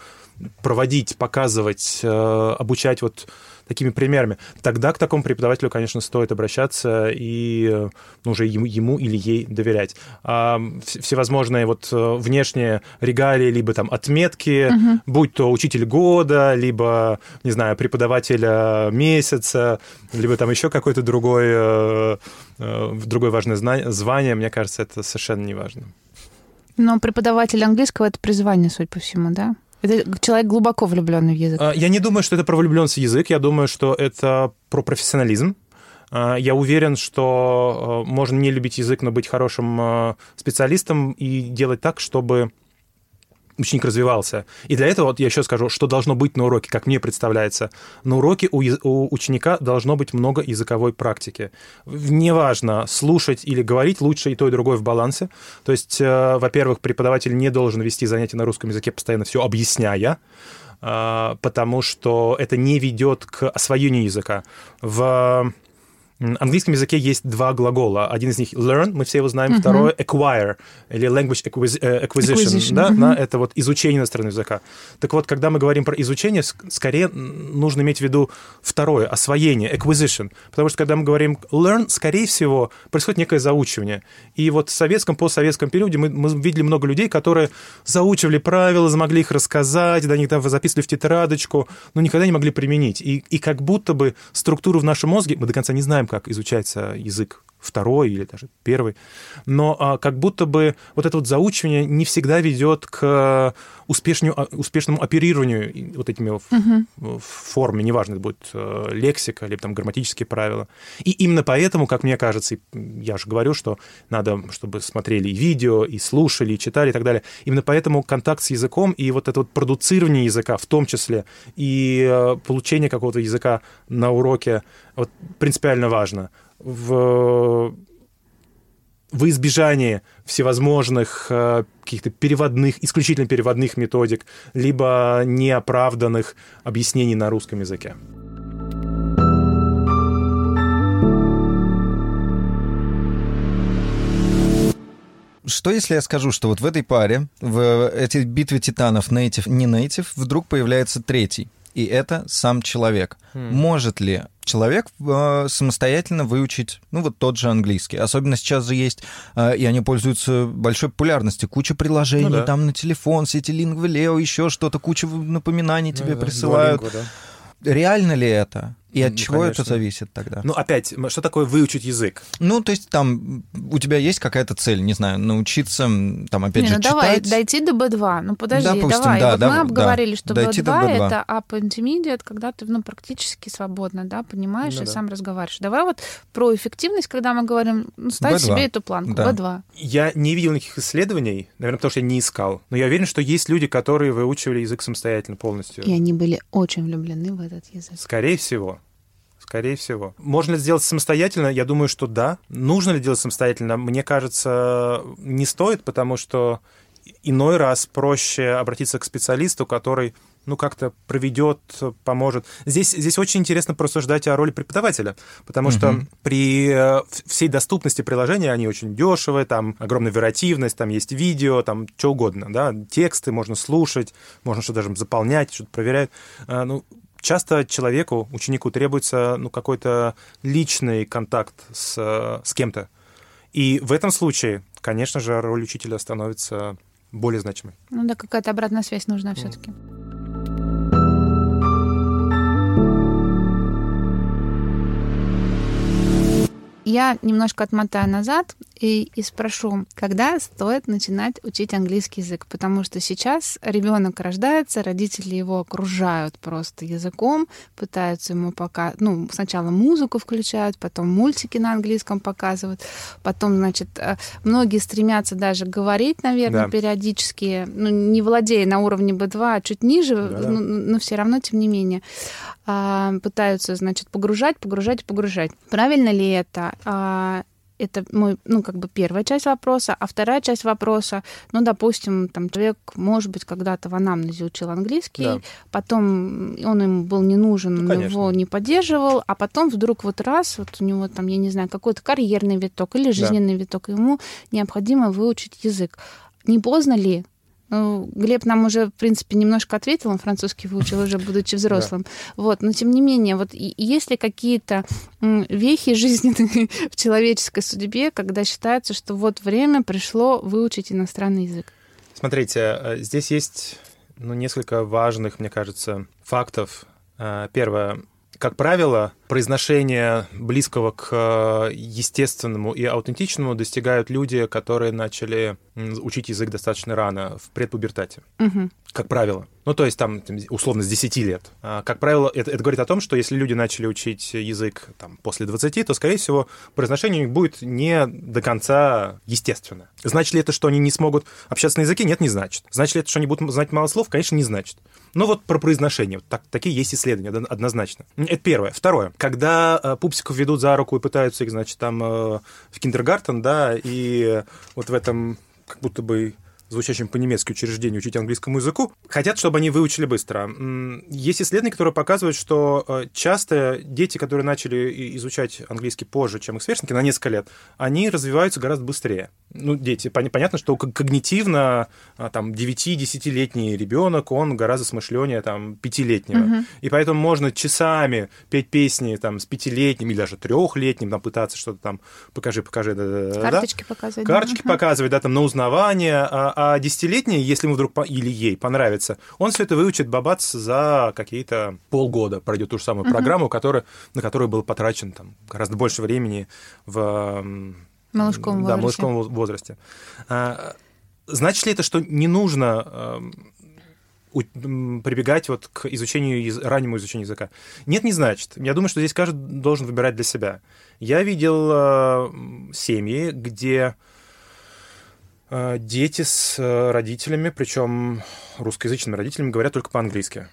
проводить, показывать, э, обучать вот такими примерами, тогда к такому преподавателю, конечно, стоит обращаться и ну, уже ему, ему или ей доверять. А всевозможные вот э, внешние регалии, либо там отметки, угу. будь то учитель года, либо, не знаю, преподавателя месяца, либо там еще какое-то другое, э, другое важное звание, мне кажется, это совершенно не важно. Но преподаватель английского — это призвание, судя по всему, да? Это человек глубоко влюбленный в язык. А, я не думаю, что это про влюбленность язык. Я думаю, что это про профессионализм. А, я уверен, что а, можно не любить язык, но быть хорошим специалистом и делать так, чтобы ученик развивался. И для этого вот я еще скажу, что должно быть на уроке, как мне представляется. На уроке у, у ученика должно быть много языковой практики. Неважно, слушать или говорить, лучше и то, и другое в балансе. То есть, э, во-первых, преподаватель не должен вести занятия на русском языке, постоянно все объясняя, э, потому что это не ведет к освоению языка. В английском языке есть два глагола. Один из них learn, мы все его знаем, uh-huh. второй acquire, или language э, acquisition, acquisition. Да, uh-huh. да, это вот изучение иностранного языка. Так вот, когда мы говорим про изучение, скорее нужно иметь в виду второе, освоение, acquisition. Потому что когда мы говорим learn, скорее всего, происходит некое заучивание. И вот в советском, постсоветском периоде мы, мы видели много людей, которые заучивали правила, смогли их рассказать, да, они там записывали в тетрадочку, но никогда не могли применить. И, и как будто бы структуру в нашем мозге, мы до конца не знаем, как изучается язык второй или даже первый, но а, как будто бы вот это вот заучивание не всегда ведет к успешному, а, успешному оперированию вот этими угу. формами, неважно, это будет э, лексика или там грамматические правила. И именно поэтому, как мне кажется, я же говорю, что надо, чтобы смотрели и видео, и слушали, и читали и так далее. Именно поэтому контакт с языком и вот это вот продуцирование языка в том числе, и получение какого-то языка на уроке вот, принципиально важно в в избежание всевозможных э, каких-то переводных, исключительно переводных методик, либо неоправданных объяснений на русском языке. Что если я скажу, что вот в этой паре, в этой битве титанов native, не native, вдруг появляется третий? И это сам человек. Mm. Может ли человек э, самостоятельно выучить, ну, вот тот же английский? Особенно сейчас же есть, э, и они пользуются большой популярностью, куча приложений, ну, да. там на телефон, сети Lingua, еще что-то, куча напоминаний ну, тебе да, присылают. Да. Реально ли это? И от ну, чего конечно. это зависит тогда? Ну, опять, что такое выучить язык? Ну, то есть там у тебя есть какая-то цель, не знаю, научиться, там, опять не, же, ну, читать. давай, дойти до B2. Ну, подожди, Допустим, давай. Да, вот да, мы обговорили, да, что дойти B2, B2 это up intermediate, когда ты, ну, практически свободно, да, понимаешь ну, и да. сам разговариваешь. Давай вот про эффективность, когда мы говорим, ну, ставь B2. себе эту планку, да. B2. Я не видел никаких исследований, наверное, потому что я не искал, но я уверен, что есть люди, которые выучивали язык самостоятельно полностью. И они были очень влюблены в этот язык. Скорее всего. Скорее всего. Можно ли сделать самостоятельно? Я думаю, что да. Нужно ли делать самостоятельно? Мне кажется, не стоит, потому что иной раз проще обратиться к специалисту, который ну, как-то проведет, поможет. Здесь, здесь очень интересно просуждать о роли преподавателя, потому угу. что при э, всей доступности приложения они очень дешевые, там огромная вариативность, там есть видео, там что угодно, да, тексты можно слушать, можно что-то даже заполнять, что-то проверять. Э, ну, часто человеку, ученику требуется ну, какой-то личный контакт с, с кем-то. И в этом случае, конечно же, роль учителя становится более значимой. Ну да, какая-то обратная связь нужна mm. все-таки. Я немножко отмотаю назад и, и спрошу, когда стоит начинать учить английский язык? Потому что сейчас ребенок рождается, родители его окружают просто языком, пытаются ему пока, ну, сначала музыку включают, потом мультики на английском показывают, потом, значит, э, многие стремятся даже говорить, наверное, да. периодически, ну, не владея на уровне B2, а чуть ниже, да, но, но все равно, тем не менее, пытаются, значит, погружать, погружать, погружать. Правильно ли это? А, это мой, ну, как бы первая часть вопроса. А вторая часть вопроса, ну, допустим, там человек, может быть, когда-то в анамнезе учил английский, да. потом он им был не нужен, ну, его не поддерживал, а потом вдруг вот раз, вот у него там, я не знаю, какой-то карьерный виток или жизненный да. виток, ему необходимо выучить язык. Не поздно ли ну, Глеб нам уже, в принципе, немножко ответил, он французский выучил уже, будучи взрослым. Да. Вот, но тем не менее, вот есть ли какие-то вехи жизненные в человеческой судьбе, когда считается, что вот время пришло выучить иностранный язык? Смотрите, э, здесь есть ну, несколько важных, мне кажется, фактов. Э, первое. Как правило, произношение близкого к э, естественному и аутентичному достигают люди, которые начали учить язык достаточно рано, в предпубертате. Угу. Как правило. Ну, то есть там, условно, с 10 лет. А, как правило, это, это говорит о том, что если люди начали учить язык там, после 20, то, скорее всего, произношение у них будет не до конца естественно. Значит ли это, что они не смогут общаться на языке? Нет, не значит. Значит ли это, что они будут знать мало слов? Конечно, не значит. Ну вот про произношение. Вот так, такие есть исследования, однозначно. Это первое. Второе. Когда э, пупсиков ведут за руку и пытаются их, значит, там э, в киндергартен, да, и вот в этом как будто бы звучащим по-немецки учреждению учить английскому языку, хотят, чтобы они выучили быстро. Есть исследования, которые показывают, что э, часто дети, которые начали изучать английский позже, чем их сверстники, на несколько лет, они развиваются гораздо быстрее. Ну, дети, понятно, что когнитивно а, там 9-10-летний ребенок, он гораздо смышленнее там пятилетнего. Угу. И поэтому можно часами петь песни там с пятилетним или даже трехлетним, там пытаться что-то там покажи, покажи, да, да, Карточки да? показывать. Карточки угу. показывать, да, там на узнавание, а, десятилетний, если ему вдруг или ей понравится, он все это выучит бабац за какие-то полгода, пройдет ту же самую uh-huh. программу, которая, на которую был потрачен там гораздо больше времени в малышковом да, возрасте. малышковом возрасте. А, значит ли это, что не нужно прибегать вот к изучению, раннему изучению языка. Нет, не значит. Я думаю, что здесь каждый должен выбирать для себя. Я видел э, семьи, где дети с э, родителями, причем русскоязычными родителями, говорят только по-английски.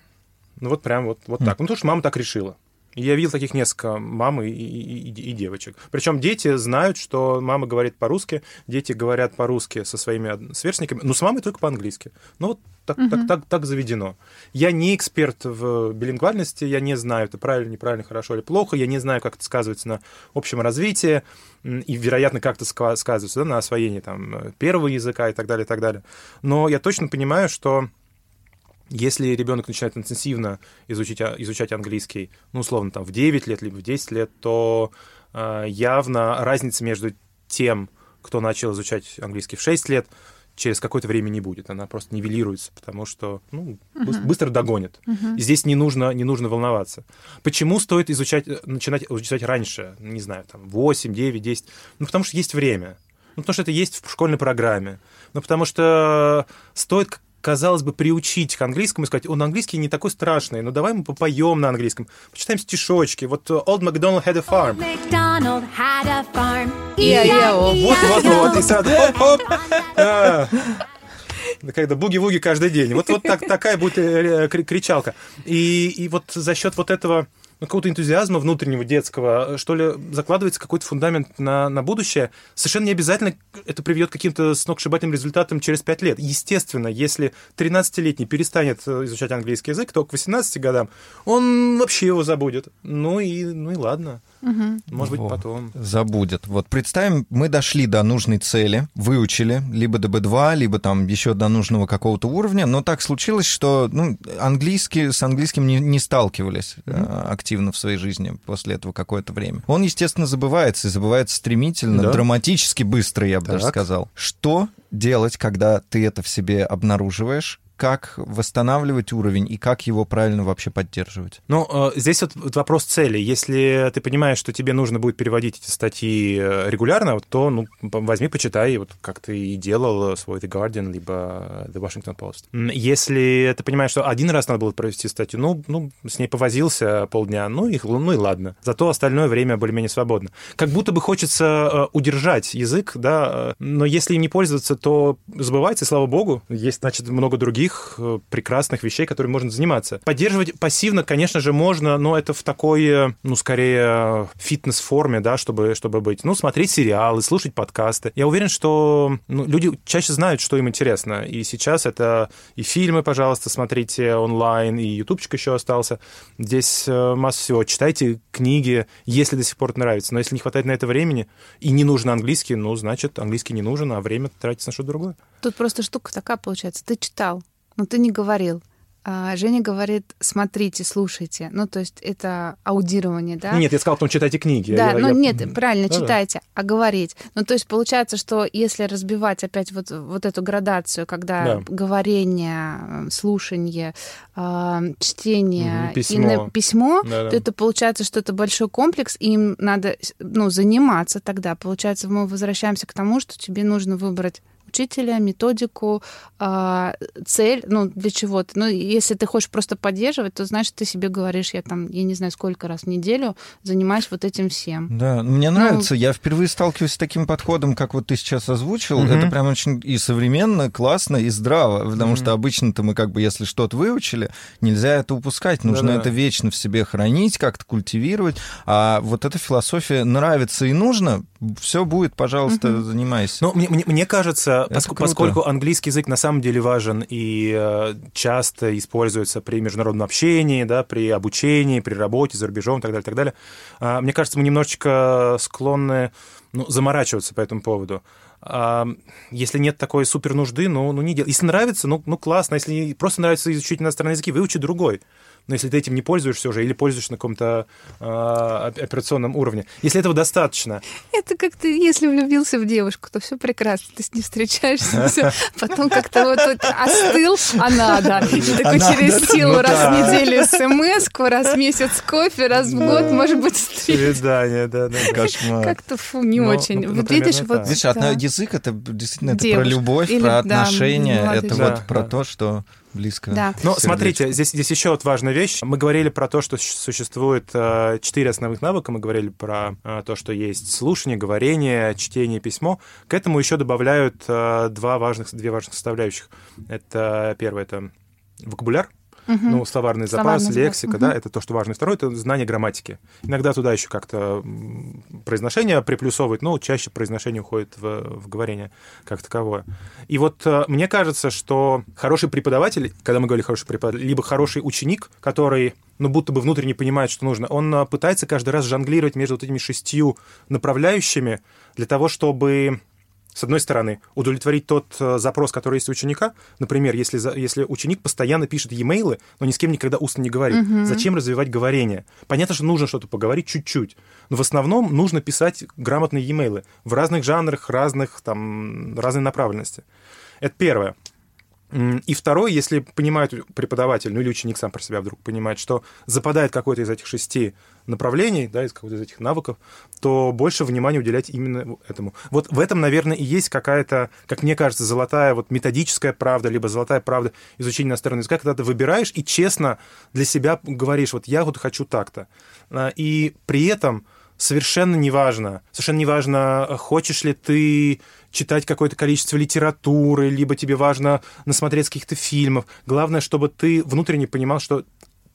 Ну вот прям вот, вот mm. так. Ну потому что мама так решила. Я видел таких несколько мам и, и, и, и девочек. Причем дети знают, что мама говорит по-русски, дети говорят по-русски со своими сверстниками, но с мамой только по-английски. Ну вот так, угу. так, так, так заведено. Я не эксперт в билингвальности, я не знаю, это правильно, неправильно, хорошо или плохо, я не знаю, как это сказывается на общем развитии, и, вероятно, как это сказывается да, на освоении там, первого языка и так далее, и так далее. Но я точно понимаю, что если ребенок начинает интенсивно изучить, а, изучать английский, ну, условно, там, в 9 лет, либо в 10 лет, то э, явно разница между тем, кто начал изучать английский в 6 лет, через какое-то время не будет. Она просто нивелируется, потому что ну, uh-huh. быстро догонит. Uh-huh. И здесь не нужно, не нужно волноваться. Почему стоит изучать, начинать изучать раньше? Не знаю, там, 8, 9, 10. Ну, потому что есть время. Ну, потому что это есть в школьной программе. Ну, потому что стоит казалось бы, приучить к английскому и сказать, он английский не такой страшный, но давай мы попоем на английском, почитаем стишочки. Вот э, Old MacDonald had a farm. Old had a farm. Вот, вот, вот. И сразу хоп-хоп. А. когда буги-вуги каждый день. Вот, вот так, такая будет э, кричалка. И, и вот за счет вот этого ну, какого-то энтузиазма внутреннего детского, что ли, закладывается какой-то фундамент на, на будущее. Совершенно не обязательно это приведет к каким-то сногсшибательным результатам через 5 лет. Естественно, если 13-летний перестанет э, изучать английский язык, то к 18 годам он вообще его забудет. Ну и, ну и ладно. Угу. Может быть, потом. Забудет. Вот представим, мы дошли до нужной цели, выучили либо ДБ2, либо там еще до нужного какого-то уровня, но так случилось, что ну, английский, с английским не, не сталкивались угу. активно в своей жизни после этого какое-то время. Он, естественно, забывается, и забывается стремительно, да. драматически быстро, я бы так. даже сказал. Что делать, когда ты это в себе обнаруживаешь? Как восстанавливать уровень и как его правильно вообще поддерживать? Ну, э, здесь вот вопрос цели. Если ты понимаешь, что тебе нужно будет переводить эти статьи э, регулярно, то ну, возьми, почитай, вот как ты и делал свой The Guardian, либо The Washington Post. Если ты понимаешь, что один раз надо было провести статью, ну, ну с ней повозился полдня, ну и, ну и ладно. Зато остальное время более-менее свободно. Как будто бы хочется э, удержать язык, да, но если им не пользоваться, то забывается, и слава богу. Есть, значит, много других других э, прекрасных вещей, которыми можно заниматься. Поддерживать пассивно, конечно же, можно, но это в такой, э, ну, скорее, фитнес-форме, да, чтобы, чтобы быть. Ну, смотреть сериалы, слушать подкасты. Я уверен, что ну, люди чаще знают, что им интересно. И сейчас это и фильмы, пожалуйста, смотрите онлайн, и ютубчик еще остался. Здесь э, масса всего. Читайте книги, если до сих пор нравится. Но если не хватает на это времени и не нужен английский, ну, значит, английский не нужен, а время тратится на что-то другое. Тут просто штука такая получается. Ты читал, но ты не говорил. А Женя говорит, смотрите, слушайте. Ну, то есть это аудирование, да? Нет, я сказал, потом читайте книги. Да, я, ну я... нет, правильно, да, читайте, да. а говорить. Ну, то есть получается, что если разбивать опять вот, вот эту градацию, когда да. говорение, слушание, э, чтение письмо, и письмо да, то это получается, что это большой комплекс, и им надо ну, заниматься тогда. Получается, мы возвращаемся к тому, что тебе нужно выбрать учителя, методику, а, цель, ну, для чего ты. Ну, если ты хочешь просто поддерживать, то, значит, ты себе говоришь, я там, я не знаю, сколько раз в неделю занимаюсь вот этим всем. Да, мне ну, нравится. Я впервые сталкиваюсь с таким подходом, как вот ты сейчас озвучил. Угу. Это прям очень и современно, классно, и здраво, потому угу. что обычно-то мы как бы, если что-то выучили, нельзя это упускать, нужно Да-да. это вечно в себе хранить, как-то культивировать. А вот эта философия нравится и нужно, все будет, пожалуйста, угу. занимайся. Ну, мне, мне, мне кажется, что пос- поскольку английский язык на самом деле важен и э, часто используется при международном общении, да, при обучении, при работе за рубежом и так далее, так далее, э, мне кажется, мы немножечко склонны ну, заморачиваться по этому поводу. А, если нет такой супер нужды, ну, ну не делай. Если нравится, ну, ну классно. Если просто нравится изучить иностранный язык, выучи другой но если ты этим не пользуешься уже или пользуешься на каком-то э, операционном уровне. Если этого достаточно. Это как ты, если влюбился в девушку, то все прекрасно, ты с ней встречаешься, все. потом как-то вот остыл, а надо. И такой через силу ну раз в неделю смс раз в месяц кофе, раз в год, может быть, Свидание, да, да. Кошмар. Как-то фу, не очень. Вот видишь, вот... Видишь, язык — это действительно про любовь, про отношения, это вот про то, что близко. Да. Но смотрите, здесь, здесь еще вот важная вещь. Мы говорили про то, что существует э, четыре основных навыка. Мы говорили про э, то, что есть слушание, говорение, чтение, письмо. К этому еще добавляют э, два важных, две важных составляющих. Это первое, это вокабуляр, Угу. Ну, словарный запас, словарный лексика, запас. да, это то, что важно. Второе — это знание грамматики. Иногда туда еще как-то произношение приплюсовывают, но чаще произношение уходит в, в говорение как таковое. И вот э, мне кажется, что хороший преподаватель, когда мы говорим хороший преподаватель, либо хороший ученик, который ну, будто бы внутренне понимает, что нужно, он э, пытается каждый раз жонглировать между вот этими шестью направляющими для того, чтобы с одной стороны, удовлетворить тот э, запрос, который есть у ученика. Например, если, если ученик постоянно пишет e-mail, но ни с кем никогда устно не говорит, угу. зачем развивать говорение? Понятно, что нужно что-то поговорить чуть-чуть, но в основном нужно писать грамотные e-mail в разных жанрах, разных, там, разной направленности. Это первое. И второй, если понимает преподаватель, ну или ученик сам про себя вдруг понимает, что западает какой-то из этих шести направлений, да, из какого-то из этих навыков, то больше внимания уделять именно этому. Вот в этом, наверное, и есть какая-то, как мне кажется, золотая вот методическая правда, либо золотая правда изучения иностранного языка, когда ты выбираешь и честно для себя говоришь, вот я вот хочу так-то. А, и при этом совершенно неважно, совершенно неважно, хочешь ли ты читать какое-то количество литературы, либо тебе важно насмотреться каких-то фильмов. Главное, чтобы ты внутренне понимал, что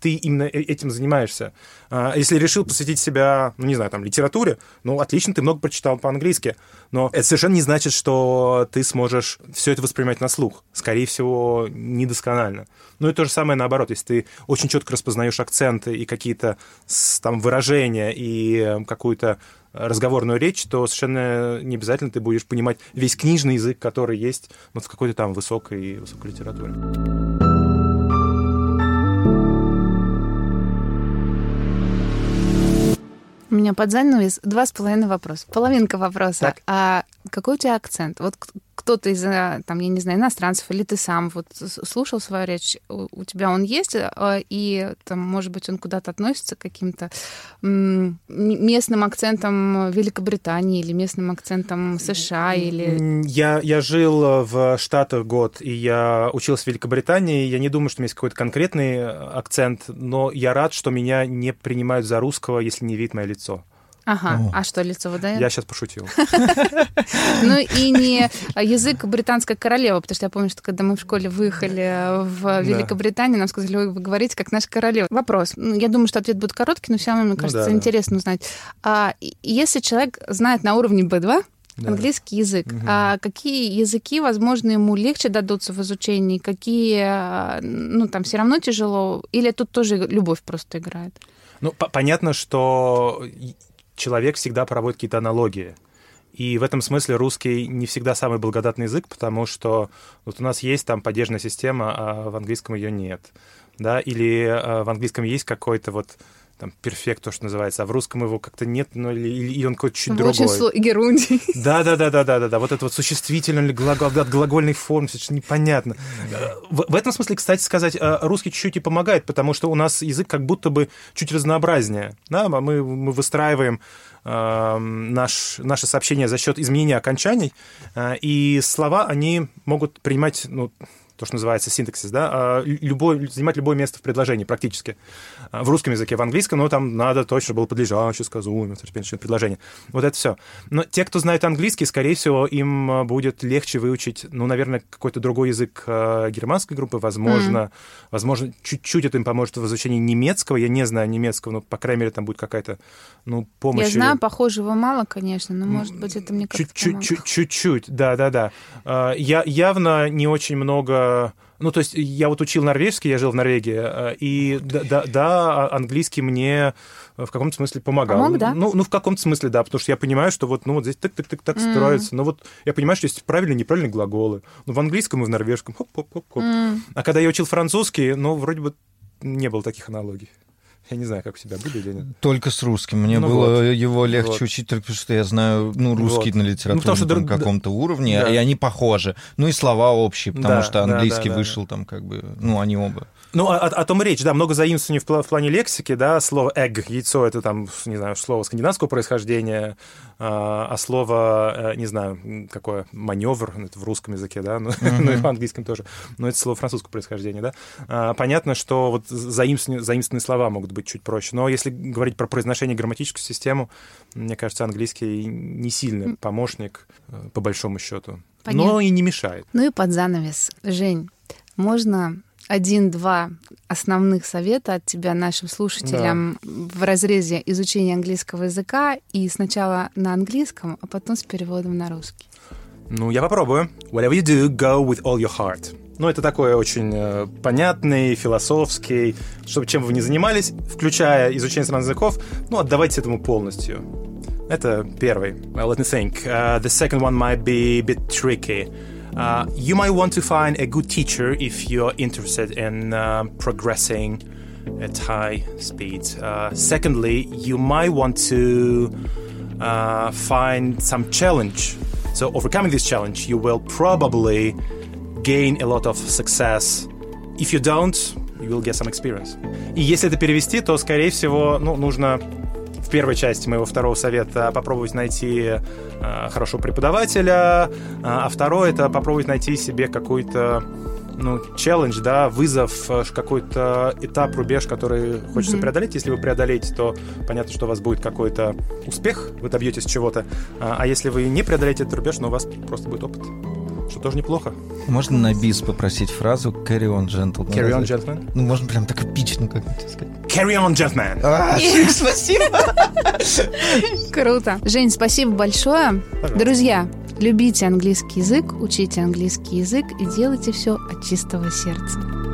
ты именно э, этим занимаешься. А, если решил посвятить себя, ну, не знаю, там, литературе, ну, отлично, ты много прочитал по-английски, но это совершенно не значит, что ты сможешь все это воспринимать на слух. Скорее всего, недосконально. Ну, и то же самое наоборот. Если ты очень четко распознаешь акценты и какие-то там выражения и э, какую-то разговорную речь, то совершенно не обязательно ты будешь понимать весь книжный язык, который есть вот в какой-то там высокой, высокой литературе. У меня под занавес два с половиной вопроса. Половинка вопроса. Так. А какой у тебя акцент? Вот кто-то из, э, там, я не знаю, иностранцев, или ты сам вот слушал свою речь, у тебя он есть, э, и там, может быть, он куда-то относится к каким-то местным акцентам Великобритании или местным акцентам США или... Я, я жил в Штатах год, и я учился в Великобритании. Я не думаю, что у меня есть какой-то конкретный акцент, но я рад, что меня не принимают за русского, если не видят мое лицо. Ага, О. а что, лицо выдает? Я сейчас пошутил. Ну и не язык британской королевы, потому что я помню, что когда мы в школе выехали в Великобританию, нам сказали, вы говорите как наша королева. Вопрос. Ну, я думаю, что ответ будет короткий, но все равно, мне ну кажется, интересно узнать. А если человек знает на уровне B2, да. английский язык. Угу. А какие языки, возможно, ему легче дадутся в изучении, какие, ну, там все равно тяжело, или тут тоже любовь просто играет? Ну, понятно, что человек всегда проводит какие-то аналогии. И в этом смысле русский не всегда самый благодатный язык, потому что вот у нас есть там падежная система, а в английском ее нет. Да? Или а, в английском есть какой-то вот там перфект, то, что называется, а в русском его как-то нет, ну, или, или он какой-то чуть другой. Очень сло... герундий. Да, да, да, да, да, да, да. Вот это вот существительное или глагол, от глагольной формы, это непонятно. В, в этом смысле, кстати сказать, э, русский чуть-чуть и помогает, потому что у нас язык как будто бы чуть разнообразнее. Да? Мы, мы выстраиваем э, наш, наше сообщение за счет изменения окончаний, э, и слова, они могут принимать ну, то, что называется синтаксис, да, а, любой, занимать любое место в предложении практически. А, в русском языке, в английском, ну, там надо точно было подлежащее, сказуемое, предложение. Вот это все. Но те, кто знает английский, скорее всего, им а, будет легче выучить, ну, наверное, какой-то другой язык германской группы, возможно, mm. возможно, чуть-чуть это им поможет в изучении немецкого. Я не знаю немецкого, но, по крайней мере, там будет какая-то, ну, помощь. Я знаю, или... похожего мало, конечно, но, может быть, это мне как-то Чуть-чуть, да-да-да. Я явно не очень много ну, то есть я вот учил норвежский, я жил в Норвегии, э, и да, да, да английский мне в каком-то смысле помогал. Помог, да? Ну, ну, в каком-то смысле, да, потому что я понимаю, что вот, ну, вот здесь так-так-так так mm. строится. Но вот я понимаю, что есть правильные и неправильные глаголы. Ну, в английском и в норвежском хоп-хоп-хоп-хоп. Mm. А когда я учил французский, ну, вроде бы не было таких аналогий. Я не знаю, как у тебя были или нет. Только с русским. Мне ну было вот. его легче вот. учить, только потому что я знаю ну, русский вот. на литературном ну, каком-то уровне, да. и они похожи. Ну и слова общие, потому да, что английский да, да, вышел да. там как бы, ну они оба. Ну, о, о том речь, да, много заимствований в, в плане лексики, да, слово egg, яйцо, это там, не знаю, слово скандинавского происхождения, а, а слово, э, не знаю, какое, маневр, ну, это в русском языке, да, ну, mm-hmm. ну и в английском тоже, но это слово французского происхождения, да. А, понятно, что вот заимствованные, заимствованные слова могут быть чуть проще, но если говорить про произношение грамматическую систему, мне кажется, английский не сильный помощник, э, по большому счету. Понятно. Но и не мешает. Ну и под занавес. Жень, можно один-два основных совета от тебя нашим слушателям да. в разрезе изучения английского языка и сначала на английском, а потом с переводом на русский. Ну, я попробую. Whatever you do, go with all your heart. Ну, это такой очень э, понятный, философский, чтобы чем вы ни занимались, включая изучение иностранных языков, ну, отдавайте этому полностью. Это первый. Well, let me think. Uh, the second one might be a bit tricky. Uh, you might want to find a good teacher if you're interested in uh, progressing at high speed. Uh, secondly, you might want to uh, find some challenge. So, overcoming this challenge, you will probably gain a lot of success. If you don't, you will get some experience. И если это перевести, то, скорее всего, ну, нужно в первой части моего второго совета попробовать найти э, хорошего преподавателя, а, а второе это попробовать найти себе какой-то ну, челлендж, да, вызов, э, какой-то этап, рубеж, который хочется mm-hmm. преодолеть. Если вы преодолеете, то понятно, что у вас будет какой-то успех, вы добьетесь чего-то. А, а если вы не преодолеете этот рубеж, но у вас просто будет опыт что тоже неплохо. Можно на бис попросить фразу «Carry on, gentleman». «Carry on, gentleman»? Ну, можно прям так эпично как-нибудь сказать. «Carry on, gentleman». А, спасибо. Круто. Жень, спасибо большое. Пожалуйста. Друзья, любите английский язык, учите английский язык и делайте все от чистого сердца.